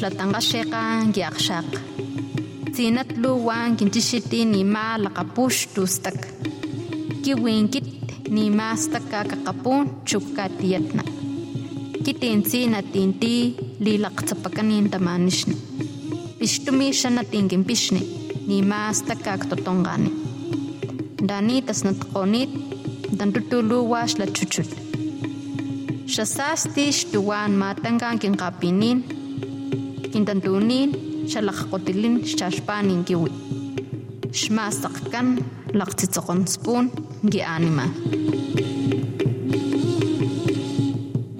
gislatang kaseka giakshak. Sinatlo wang kintishiti ni ma lakapush tustak. Kiwingkit ni ma staka kakapun chupka tiyatna. Kitinsi na tinti lilak tapakanin tamanish na. Pishtumi siya na tingin pishni ni ma staka katotongani. Dani tas natakonit dan tutuluwa sila chuchut. Siya sastis tuwan matanggang kinkapinin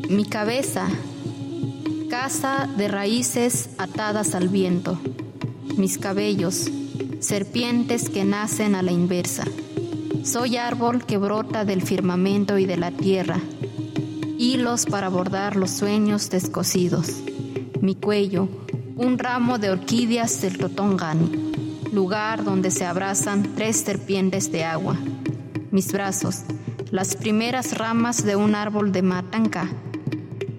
mi cabeza casa de raíces atadas al viento. Mis cabellos serpientes que nacen a la inversa. Soy árbol que brota del firmamento y de la tierra. Hilos para bordar los sueños descosidos mi cuello, un ramo de orquídeas del Totongani, lugar donde se abrazan tres serpientes de agua. Mis brazos, las primeras ramas de un árbol de matanca.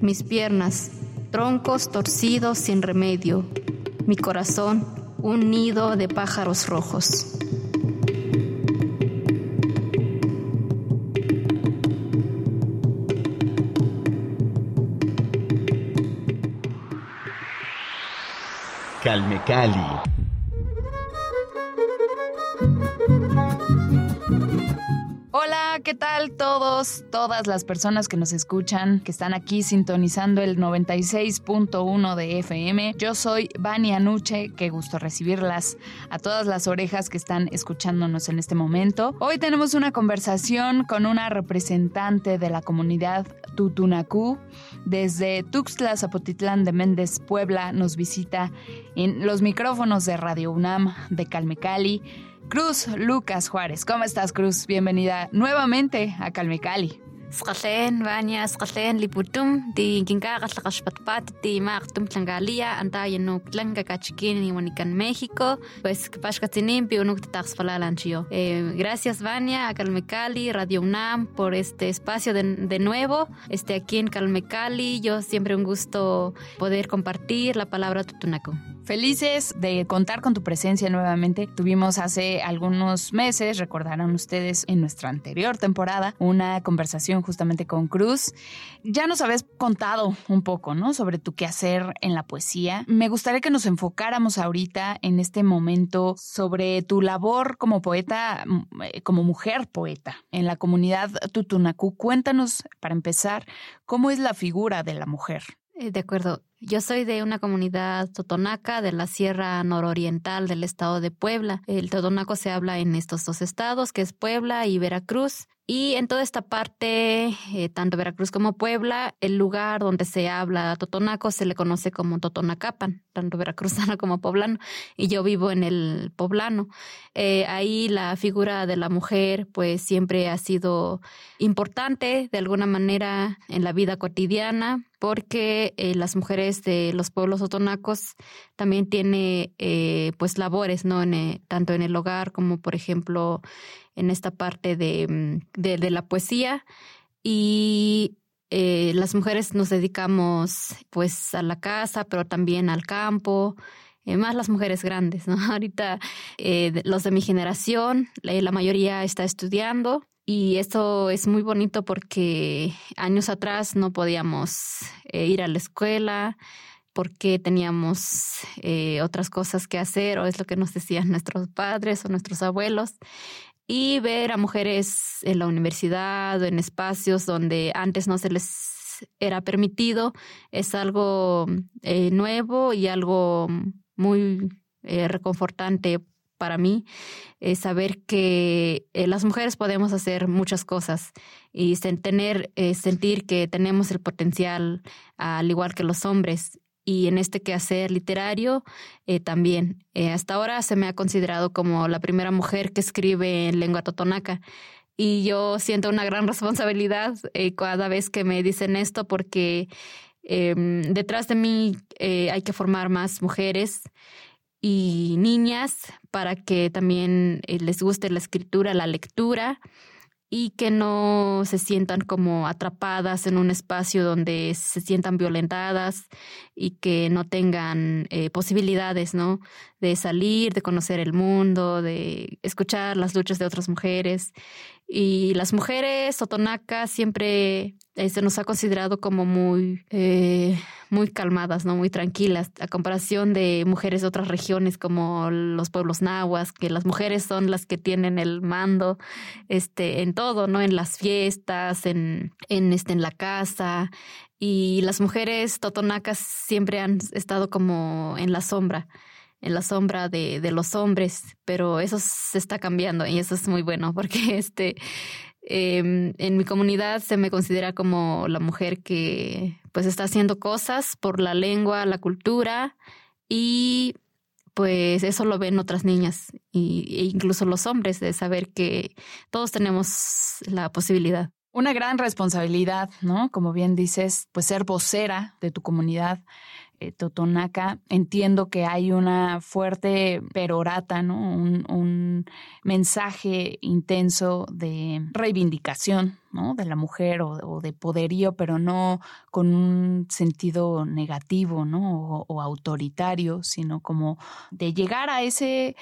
Mis piernas, troncos torcidos sin remedio. Mi corazón, un nido de pájaros rojos. Calme Cali. Todos, todas las personas que nos escuchan, que están aquí sintonizando el 96.1 de FM? Yo soy Vania Nuche, qué gusto recibirlas a todas las orejas que están escuchándonos en este momento. Hoy tenemos una conversación con una representante de la comunidad Tutunacú. Desde Tuxtla, Zapotitlán de Méndez, Puebla, nos visita en los micrófonos de Radio UNAM de Calmecali. Cruz Lucas Juárez. ¿Cómo estás, Cruz? Bienvenida nuevamente a Calmecali. Sqalén, Baña, Sqalén, Liputum, Di Kinkaga, Tlaqaxpatpat, Di Maqtum, Tlangalia, Antaya, Nuk, Tlanca, Cachiquín, Iwanican, México, pues Pashkatzinim, Piunuk, Taxfalalanchio. Eh, gracias, Vania, a Calmecali, Radio UNAM, por este espacio de, de nuevo. Este, aquí en Calmecali, yo siempre un gusto poder compartir la palabra Tutunaco. Felices de contar con tu presencia nuevamente. Tuvimos hace algunos meses, recordarán ustedes, en nuestra anterior temporada, una conversación justamente con Cruz. Ya nos habías contado un poco, ¿no? Sobre tu quehacer en la poesía. Me gustaría que nos enfocáramos ahorita en este momento sobre tu labor como poeta, eh, como mujer poeta en la comunidad Tutunacú. Cuéntanos, para empezar, cómo es la figura de la mujer. Eh, de acuerdo. Yo soy de una comunidad totonaca de la Sierra Nororiental del estado de Puebla. El totonaco se habla en estos dos estados, que es Puebla y Veracruz. Y en toda esta parte, eh, tanto Veracruz como Puebla, el lugar donde se habla totonaco se le conoce como Totonacapan, tanto veracruzano como poblano. Y yo vivo en el poblano. Eh, ahí la figura de la mujer, pues siempre ha sido importante de alguna manera en la vida cotidiana, porque eh, las mujeres de los pueblos otonacos también tienen pues labores, ¿no? En, tanto en el hogar como, por ejemplo, en esta parte mm, de, de, la poesía y eh, las mujeres nos dedicamos pues a la casa, pero también al campo, eh, más las mujeres grandes, ¿no? Ahorita eh, los de mi generación, la mayoría está estudiando y esto es muy bonito porque años atrás no podíamos ir a la escuela, porque teníamos otras cosas que hacer o es lo que nos decían nuestros padres o nuestros abuelos. Y ver a mujeres en la universidad o en espacios donde antes no se les era permitido es algo eh, nuevo y algo muy eh, reconfortante para mí es saber que eh, las mujeres podemos hacer muchas cosas y tener, eh, sentir que tenemos el potencial al igual que los hombres. Y en este quehacer literario eh, también. hasta ahora se me ha considerado como la primera mujer que escribe en lengua totonaca. Y yo siento una gran responsabilidad cada vez que me dicen esto porque em, detrás de mí hay que formar más mujeres y niñas para que también eh, les guste la escritura, la lectura y que no se sientan como atrapadas en un espacio donde se sientan violentadas y que no tengan eh, posibilidades, ¿no? De salir, de conocer el mundo, de escuchar las luchas de otras mujeres. Y las mujeres totonacas siempre eh, se nos ha considerado como muy, eh, muy calmadas, ¿no? Muy tranquilas, a comparación de mujeres de otras regiones como los pueblos nahuas, que las mujeres son las que tienen el mando este, en todo, ¿no? En las fiestas, en, en, este, en la casa. Y las mujeres totonacas siempre han estado como en la sombra en la sombra de, de, los hombres, pero eso se está cambiando y eso es muy bueno porque este, em, en mi comunidad se me considera como la mujer que pues está haciendo cosas por la lengua, la cultura y pues eso lo ven otras niñas y, e incluso los hombres de saber que todos tenemos la posibilidad. Una gran responsabilidad, ¿no? Como bien dices, pues ser vocera de tu comunidad eh, Totonaca, entiendo que hay una fuerte perorata, ¿no? Un, mensaje intenso de reivindicación, ¿no? De la mujer o, de poderío, pero no con un sentido negativo, ¿no? o autoritario, sino como de llegar a ese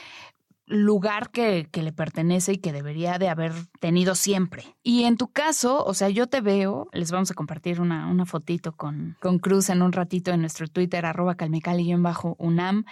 lugar que, que, le pertenece y que debería de haber tenido siempre. Y en tu caso, o sea, yo te veo, les vamos a compartir una, una fotito con, con Cruz en un ratito en nuestro Twitter, arroba bajo unam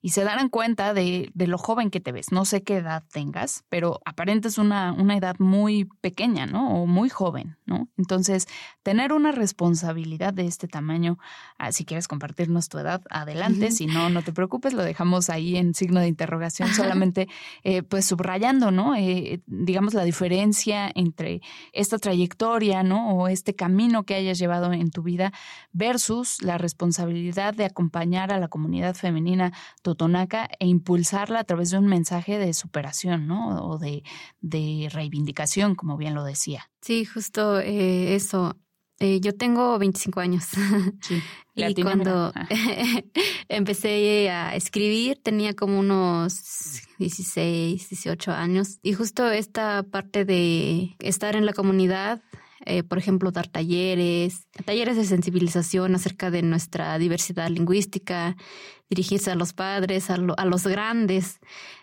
y se darán cuenta de, de, lo joven que te ves. No sé qué edad tengas, pero aparentes una, una edad muy pequeña, ¿no? O muy joven, ¿no? Entonces, tener una responsabilidad de este tamaño, ah, si quieres compartirnos tu edad, adelante. Si no, no te preocupes, lo dejamos ahí en signo de interrogación solamente eh, pues subrayando, ¿no? Eh, digamos la diferencia entre esta trayectoria, ¿no? O este camino que hayas llevado en tu vida versus la responsabilidad de acompañar a la comunidad femenina totonaca e impulsarla a través de un mensaje de superación, ¿no? O de, reivindicación, como bien lo decía. Sí, justo eh, eso. Yo tengo 25 años. Sí. y cuando empecé a escribir tenía como unos 16, 18 años. Y justo esta parte de estar en la comunidad, eh, por ejemplo, dar talleres, talleres de sensibilización acerca de nuestra diversidad lingüística, dirigirse a los padres, a, los grandes,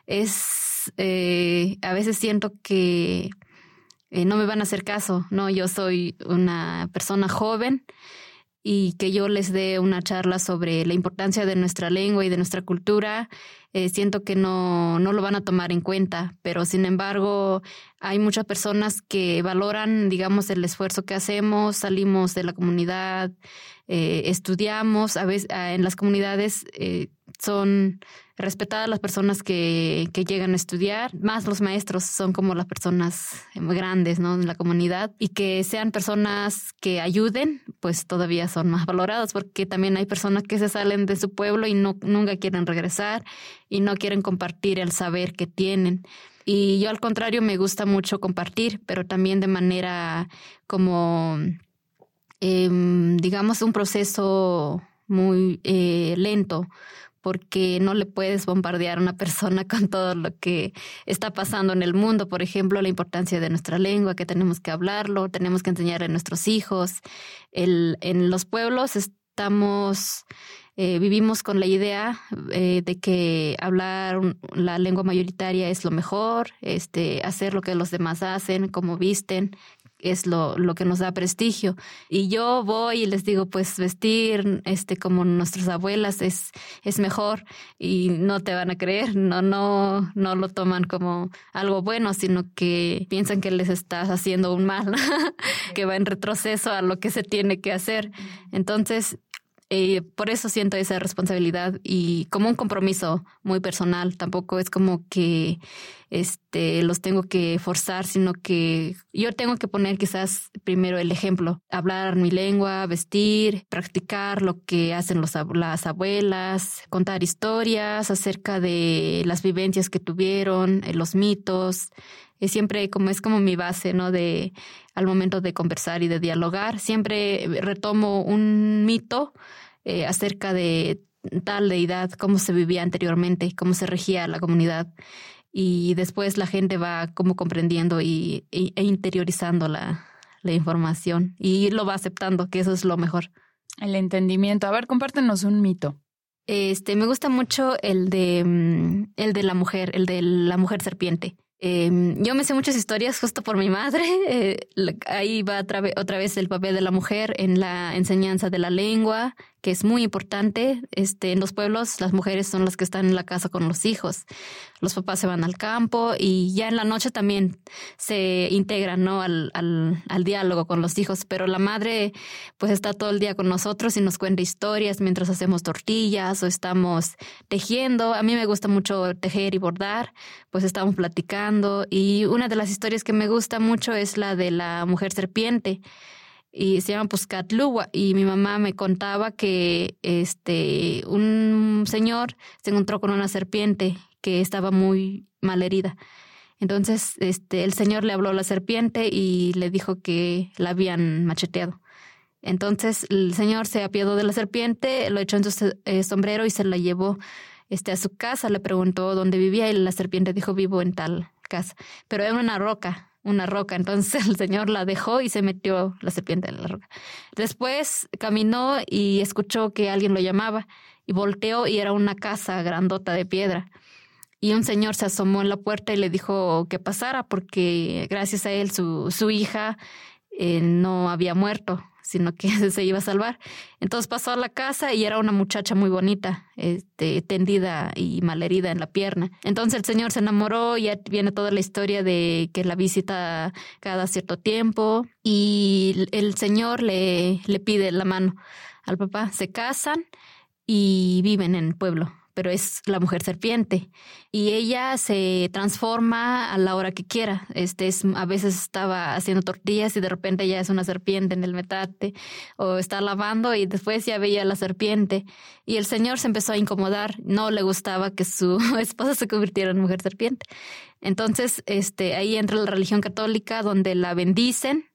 es, eh, a veces siento que eh, no me van a hacer caso, ¿no? Yo soy una persona joven y que yo les dé una charla sobre la importancia de nuestra lengua y de nuestra cultura, eh, siento que no, no lo van a tomar en cuenta, pero sin embargo hay muchas personas que valoran, digamos, el esfuerzo que hacemos, salimos de la comunidad, eh, estudiamos, a veces en las comunidades son respetadas las personas que, que, llegan a estudiar, más los maestros son como las personas grandes ¿no? en la comunidad y que sean personas que ayuden, pues todavía son más valorados porque también hay personas que se salen de su pueblo y no, nunca quieren regresar y no quieren compartir el saber que tienen. Y yo al contrario me gusta mucho compartir, pero también de manera como, em, digamos, un proceso muy eh, lento porque no le puedes bombardear a una persona con todo lo que está pasando en el mundo. Por ejemplo, la importancia de nuestra lengua, que tenemos que hablarlo, tenemos que enseñar a nuestros hijos. El, en los pueblos estamos, eh, vivimos con la idea eh, de que hablar la lengua mayoritaria es lo mejor, este, hacer lo que los demás hacen, como visten, es lo, lo que nos da prestigio. Y yo voy y les digo, pues vestir este como nuestras abuelas es, es mejor y no te van a creer, no, no, no lo toman como algo bueno, sino que piensan que les estás haciendo un mal, que va en retroceso a lo que se tiene que hacer. Entonces, eh, por eso siento esa responsabilidad y como un compromiso muy personal. Tampoco es como que este, los tengo que forzar, sino que yo tengo que poner quizás primero el ejemplo, hablar mi lengua, vestir, practicar lo que hacen los, las abuelas, contar historias acerca de las vivencias que tuvieron, eh, los mitos. Es siempre como es como mi base, ¿no? De al momento de conversar y de dialogar, siempre retomo un mito eh, acerca de tal deidad, cómo se vivía anteriormente, cómo se regía la comunidad. Y después la gente va como comprendiendo y, e, e interiorizando la, la información y lo va aceptando, que eso es lo mejor. El entendimiento. A ver, compártenos un mito. Este, me gusta mucho el de mm, el de la mujer, el de la mujer serpiente. Em, yo me sé muchas historias justo por mi madre. Eh, ahí va otra vez el papel de la mujer en la enseñanza de la lengua, que es muy importante. Este, en los pueblos las mujeres son las que están en la casa con los hijos. Los papás se van al campo y ya en la noche también se integran ¿no? al, al, al diálogo con los hijos. Pero la madre pues está todo el día con nosotros y nos cuenta historias mientras hacemos tortillas o estamos tejiendo. A mí me gusta mucho tejer y bordar, pues estamos platicando. Y una de las historias que me gusta mucho es la de la mujer serpiente y se llama Puscatluwa y mi mamá me contaba que este un señor se encontró con una serpiente que estaba muy mal herida. Entonces, este el señor le habló a la serpiente y le dijo que la habían macheteado. Entonces, el señor se apiadó de la serpiente, lo echó en su eh, sombrero y se la llevó este a su casa, le preguntó dónde vivía y la serpiente dijo vivo en tal casa, pero era una roca una roca. Entonces el Señor la dejó y se metió la serpiente en la roca. Después caminó y escuchó que alguien lo llamaba y volteó y era una casa grandota de piedra. Y un señor se asomó en la puerta y le dijo que pasara porque gracias a él su, su hija eh, no había muerto sino que se iba a salvar. Entonces pasó a la casa y era una muchacha muy bonita, este, tendida y malherida en la pierna. Entonces el señor se enamoró y ya viene toda la historia de que la visita cada cierto tiempo y el señor le, le pide la mano al papá. Se casan y viven en el pueblo pero es la mujer serpiente y ella se transforma a la hora que quiera. Este es, a veces estaba haciendo tortillas y de repente ya es una serpiente en el metate o está lavando y después ya veía la serpiente y el señor se empezó a incomodar, no le gustaba que su esposa se convirtiera en mujer serpiente. Entonces, este ahí entra la religión católica donde la bendicen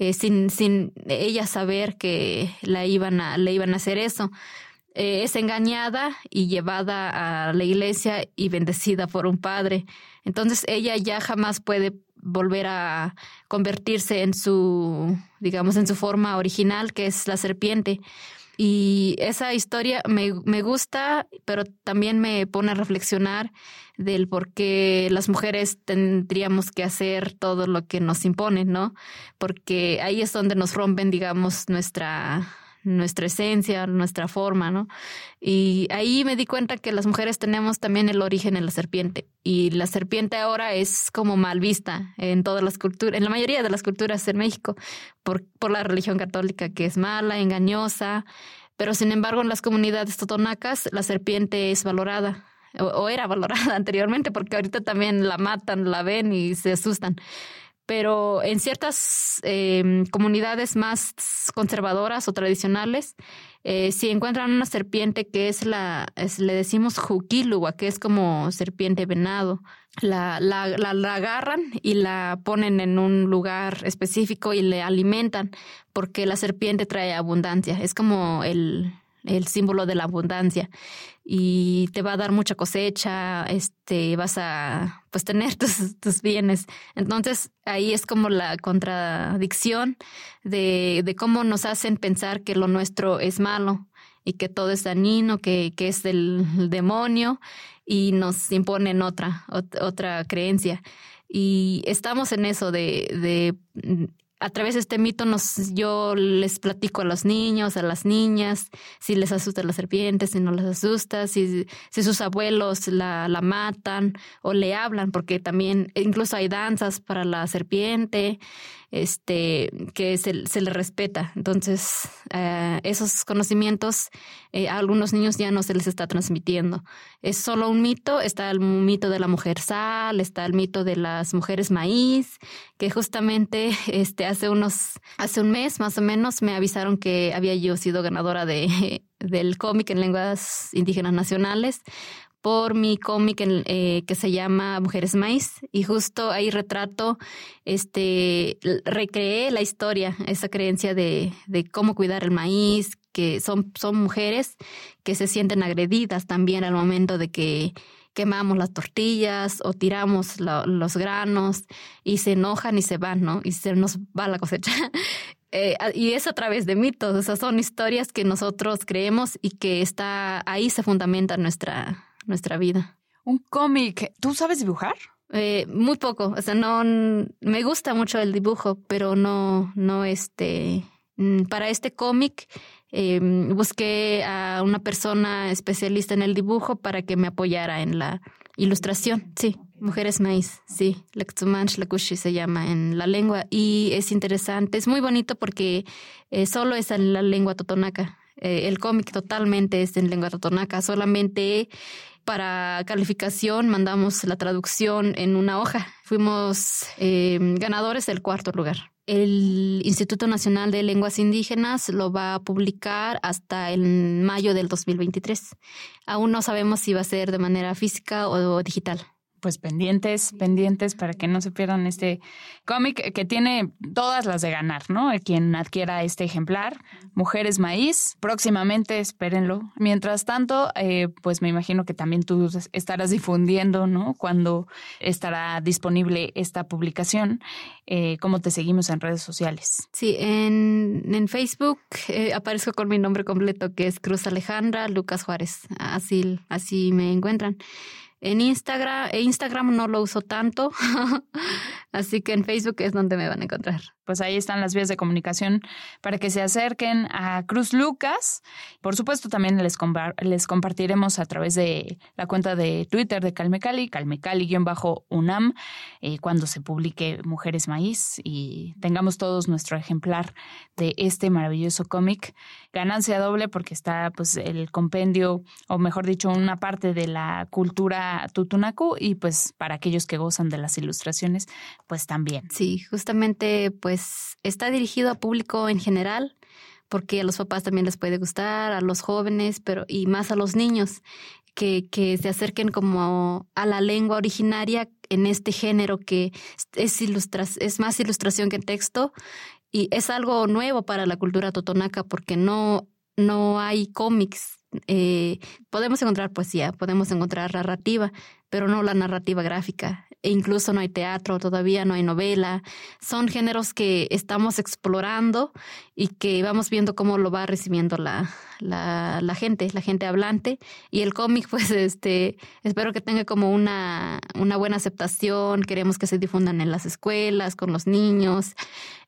eh, sin, sin ella saber que la iban a, le iban a hacer eso. Eh, es engañada y llevada a la iglesia y bendecida por un padre. Entonces ella ya jamás puede volver a convertirse en su, digamos, en su forma original, que es la serpiente. Y esa historia me, me gusta, pero también me pone a reflexionar del por qué las mujeres tendríamos que hacer todo lo que nos imponen, ¿no? Porque ahí es donde nos rompen, digamos, nuestra nuestra esencia, nuestra forma, ¿no? Y ahí me di cuenta que las mujeres tenemos también el origen en la serpiente. Y la serpiente ahora es como mal vista en todas las culturas, en la mayoría de las culturas en México, por, por la religión católica, que es mala, engañosa. Pero sin embargo, en las comunidades totonacas, la serpiente es valorada o, era valorada anteriormente, porque ahorita también la matan, la ven y se asustan pero en ciertas em, comunidades más conservadoras o tradicionales, eh, si encuentran una serpiente que es la, le decimos juquilua, que es como serpiente venado, la, la, la, agarran y la ponen en un lugar específico y le alimentan, porque la serpiente trae abundancia, es como el, el símbolo de la abundancia y te va a dar mucha cosecha, este, vas a pues tener tus, tus bienes. Entonces ahí es como la contradicción de, de cómo nos hacen pensar que lo nuestro es malo y que todo es dañino, que, que es del demonio y nos imponen otra, otra creencia. Y estamos en eso de, de a través de este mito nos, yo les platico a los niños, a las niñas, si les asusta la serpiente, si no les asusta, si, si sus abuelos la, la matan o le hablan, porque también incluso hay danzas para la serpiente este, que se, le respeta. Entonces, eh, esos conocimientos eh, a algunos niños ya no se les está transmitiendo. Es solo un mito, está el mito de la mujer sal, está el mito de las mujeres maíz, que justamente este, hace unos, hace un mes más o menos me avisaron que había yo sido ganadora de, del cómic en lenguas indígenas nacionales por mi cómic eh, que se llama Mujeres Maíz y justo ahí retrato, este, recreé la historia, esa creencia de, de cómo cuidar el maíz, que son, son mujeres que se sienten agredidas también al momento de que quemamos las tortillas o tiramos los granos y se enojan y se van, ¿no? Y se nos va la cosecha. Eh, y es a través de mitos, o sea, son historias que nosotros creemos y que está ahí se fundamenta nuestra, nuestra vida. Un cómic, ¿tú sabes dibujar? Eh, muy poco, o sea, no, me gusta mucho el dibujo, pero no, no este, mm, para este cómic em, busqué a una persona especialista en el dibujo para que me apoyara en la ilustración, sí. Mujeres Maíz, sí, Lectumanch Lakushi se llama en la lengua y es interesante, es muy bonito porque eh, solo es en la lengua totonaca. Eh, el cómic totalmente es en lengua totonaca, solamente para calificación mandamos la traducción en una hoja. Fuimos em, ganadores del cuarto lugar. El Instituto Nacional de Lenguas Indígenas lo va a publicar hasta el mayo del 2023. Aún no sabemos si va a ser de manera física o digital pues pendientes, pendientes para que no se pierdan este cómic que tiene todas las de ganar, ¿no? Quien adquiera este ejemplar, Mujeres Maíz, próximamente espérenlo. Mientras tanto, eh, pues me imagino que también tú estarás difundiendo, ¿no? Cuando estará disponible esta publicación, eh, ¿cómo te seguimos en redes sociales? Sí, en, en Facebook eh, aparezco con mi nombre completo que es Cruz Alejandra Lucas Juárez, así, así me encuentran. En Instagram, e Instagram no lo uso tanto, así que en Facebook es donde me van a encontrar pues ahí están las vías de comunicación para que se acerquen a Cruz Lucas. Por supuesto, también les, les compartiremos a través de la cuenta de Twitter de Calmecali, Calmecali-UNAM, eh, cuando se publique Mujeres Maíz y tengamos todos nuestro ejemplar de este maravilloso cómic. Ganancia doble porque está pues el compendio, o mejor dicho, una parte de la cultura tutunacu y pues para aquellos que gozan de las ilustraciones, pues también. Sí, justamente pues, está dirigido a público en general, porque a los papás también les puede gustar, a los jóvenes, pero y más a los niños, que, que se acerquen como a la lengua originaria en este género que es, ilustra es más ilustración que texto y es algo nuevo para la cultura totonaca porque no, no hay cómics. Eh, podemos encontrar poesía, podemos encontrar narrativa, pero no la narrativa gráfica e incluso no hay teatro, todavía no hay novela. Son géneros que estamos explorando y que vamos viendo cómo lo va recibiendo la, la, la gente, la gente hablante. Y el cómic, pues, este, espero que tenga como una, una buena aceptación. Queremos que se difundan en las escuelas, con los niños.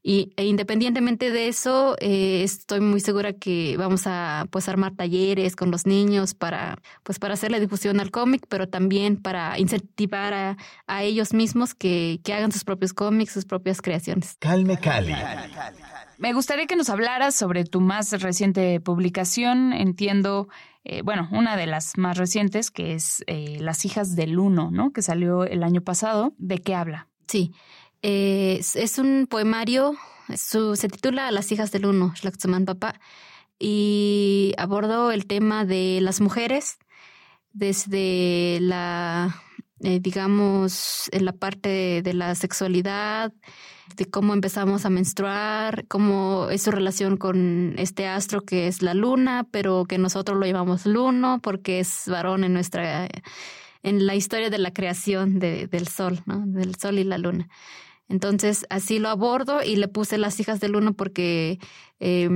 Y e independientemente de eso, eh, estoy muy segura que vamos a pues armar talleres con los niños para pues para hacer la difusión al cómic, pero también para incentivar a, a ellos mismos que, que, hagan sus propios cómics, sus propias creaciones. Calme Cali. Me gustaría que nos hablaras sobre tu más reciente publicación. Entiendo, eh, bueno, una de las más recientes, que es eh, Las hijas del uno, ¿no? Que salió el año pasado. ¿De qué habla? Sí. Eh, es, un poemario, su, se titula Las hijas del uno, Papá, y abordo el tema de las mujeres desde la, eh, digamos, en la parte de, la sexualidad, de cómo empezamos a menstruar, cómo es su relación con este astro que es la luna, pero que nosotros lo llamamos luno porque es varón en nuestra en la historia de la creación del sol, ¿no? Del sol y la luna. Entonces, así lo abordo y le puse las hijas del Luno porque eh,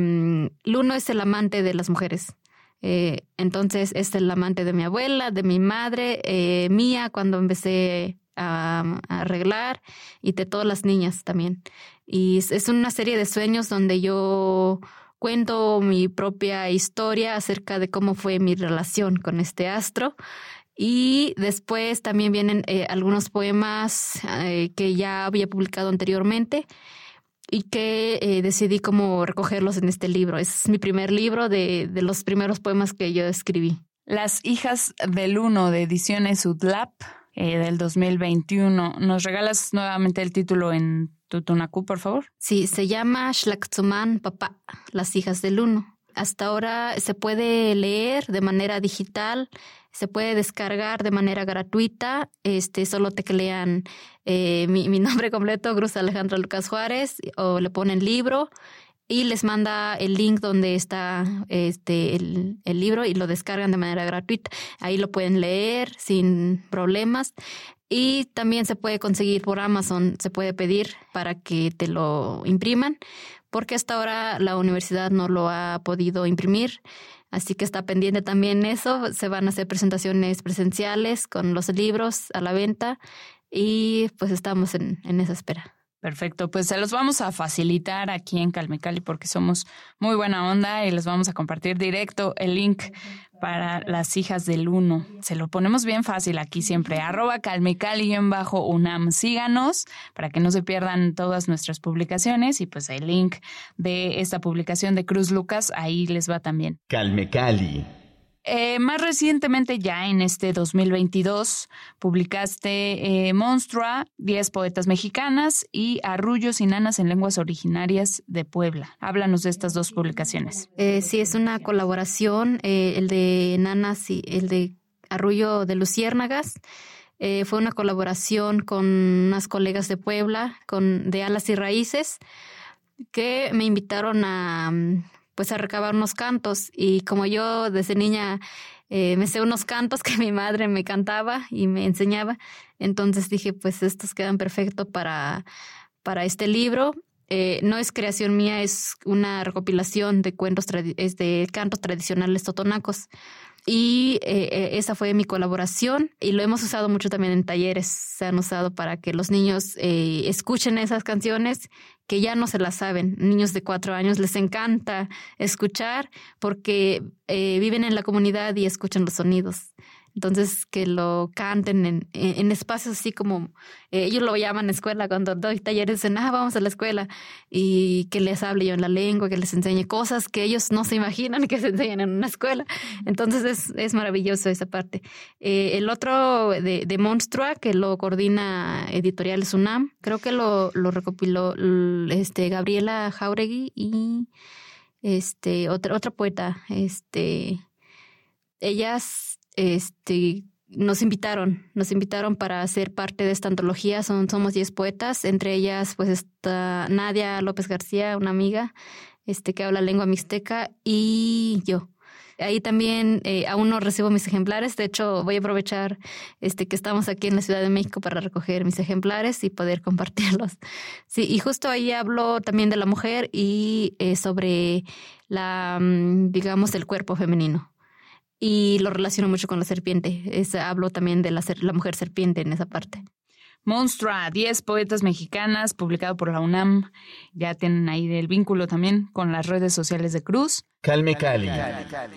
Luno es el amante de las mujeres. Eh, entonces, es el amante de mi abuela, de mi madre, eh, mía, cuando empecé a, arreglar, y de todas las niñas también. Y es una serie de sueños donde yo cuento mi propia historia acerca de cómo fue mi relación con este astro. Y después también vienen eh, algunos poemas eh, que ya había publicado anteriormente y que eh, decidí como recogerlos en este libro. Es mi primer libro de, de los primeros poemas que yo escribí. Las hijas del uno de ediciones Udlap del 2021. ¿Nos regalas nuevamente el título en Tutunacu, por favor? Sí, se llama Shlaktsuman Papá, las hijas del uno. Hasta ahora se puede leer de manera digital, se puede descargar de manera gratuita. Este, solo te lean eh, mi, nombre completo, Cruz Alejandra Lucas Juárez, o le ponen libro y les manda el link donde está este el, el, libro y lo descargan de manera gratuita. Ahí lo pueden leer sin problemas. Y también se puede conseguir por Amazon, se puede pedir para que te lo impriman, porque hasta ahora la universidad no lo ha podido imprimir. Así que está pendiente también eso. Se van a hacer presentaciones presenciales con los libros a la venta y pues estamos en, en esa espera. Perfecto, pues se los vamos a facilitar aquí en Calmecali porque somos muy buena onda y les vamos a compartir directo el link para las hijas del uno. Se lo ponemos bien fácil aquí siempre. Arroba Calmecali en bajo UNAM. Síganos para que no se pierdan todas nuestras publicaciones y pues el link de esta publicación de Cruz Lucas ahí les va también. Calmecali. Eh, más recientemente, ya en este 2022, publicaste eh, Monstrua, 10 poetas mexicanas y Arrullos y Nanas en lenguas originarias de Puebla. Háblanos de estas dos publicaciones. Eh, sí, es una colaboración, eh, el de Nanas y el de Arrullo de Luciérnagas. fue una colaboración con unas colegas de Puebla, con de Alas y Raíces, que me invitaron a pues a recabar unos cantos y como yo desde niña eh, me sé unos cantos que mi madre me cantaba y me enseñaba, entonces dije pues estos quedan perfectos para, para este libro. Eh, no es creación mía, es una recopilación de cuentos, de cantos tradicionales totonacos y eh, eh, esa fue mi colaboración y lo hemos usado mucho también en talleres. Se han usado para que los niños eh, escuchen esas canciones que ya no se las saben. Niños de cuatro años les encanta escuchar porque viven en la comunidad y escuchan los sonidos. Entonces, que lo canten en, en espacios así como eh, ellos lo llaman escuela, cuando doy talleres, dicen, ah, vamos a la escuela, y que les hable yo en la lengua, que les enseñe cosas que ellos no se imaginan que se enseñan en una escuela. Entonces, es, es maravilloso esa parte. Eh, el otro de, de Monstrua, que lo coordina Editoriales UNAM, creo que lo, lo recopiló este, Gabriela Jauregui y este, otra, otra poeta, este, ellas este, nos invitaron, nos invitaron para ser parte de esta antología. Son, somos 10 poetas, entre ellas pues está Nadia López García, una amiga este, que habla lengua mixteca, y yo. Ahí también eh, aún no recibo mis ejemplares. De hecho, voy a aprovechar este, que estamos aquí en la Ciudad de México para recoger mis ejemplares y poder compartirlos. Sí, y justo ahí hablo también de la mujer y eh, sobre la, mm, digamos, el cuerpo femenino y lo relaciono mucho con la serpiente. Es, hablo también de la, la mujer serpiente en esa parte. Monstrua, 10 poetas mexicanas, publicado por la UNAM. Ya tienen ahí el vínculo también con las redes sociales de Cruz. Calme Cali. Calme, Cali.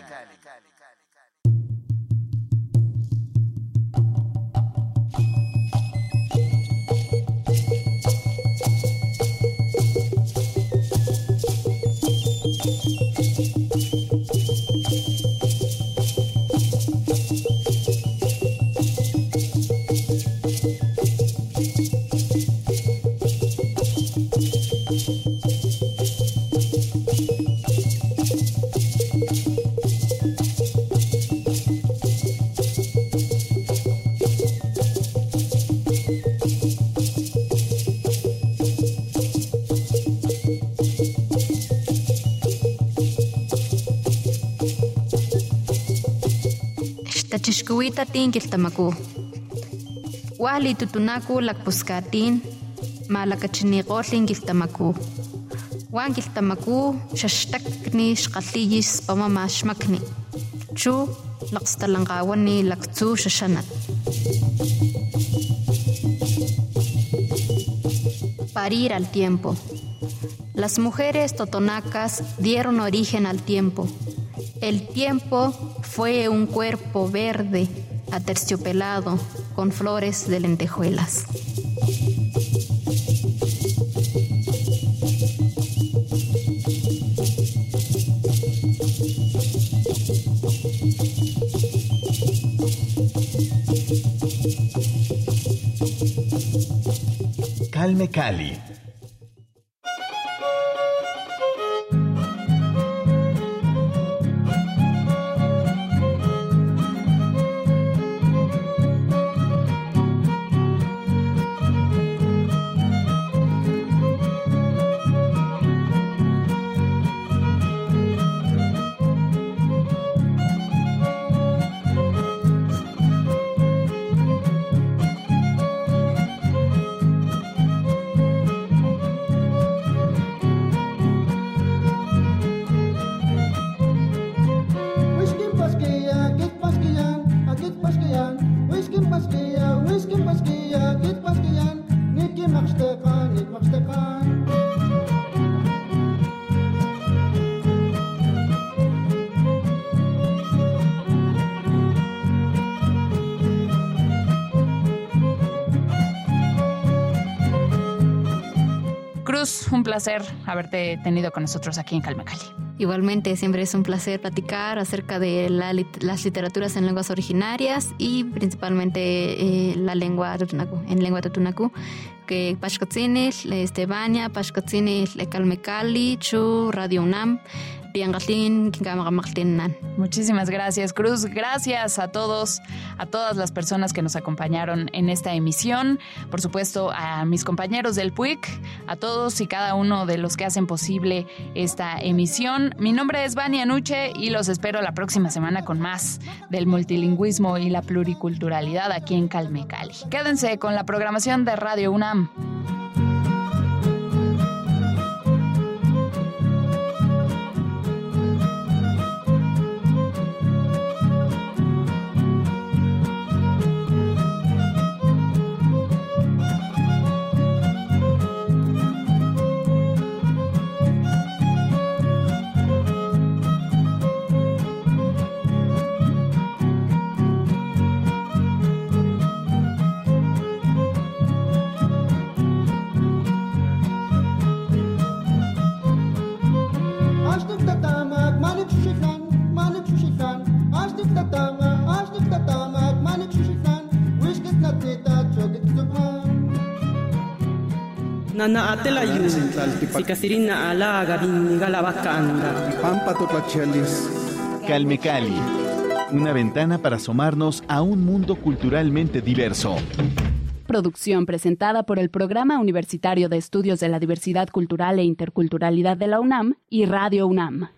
Tin kiltamaku. Wahli tutunaku lakpuskatin, malakachiniqotlin kiltamaku. Wan kiltamaku xaxtakni xqaliyis pamama xmakni. Chu laqstalanqawani laktsu xaxanat. Parir al tiempo. Las mujeres totonacas dieron origen al tiempo. El tiempo fue un cuerpo verde, aterciopelado, con flores de lentejuelas. Calme Cali placer haberte tenido con nosotros aquí en Calmecali. Igualmente, siempre es un placer platicar acerca de las literaturas en lenguas originarias y principalmente eh, la lengua en lengua tutunacu, que Pashkotzini, Estebania, Pashkotzini, Calmecali, Chu, Radio UNAM, Muchísimas gracias, Cruz. Gracias a todos, a todas las personas que nos acompañaron en esta emisión. Por supuesto, a mis compañeros del PUIC, a todos y cada uno de los que hacen posible esta emisión. Mi nombre es Vania Nuche y los espero la próxima semana con más del multilingüismo y la pluriculturalidad aquí en Calmecali. Quédense con la programación de Radio UNAM. Nana atela yu, sikasirina alaga la bacanda. Pampa Calme Cali, una ventana para asomarnos a un mundo culturalmente diverso. Producción presentada por el Programa Universitario de Estudios de la Diversidad Cultural e Interculturalidad de la UNAM y Radio UNAM.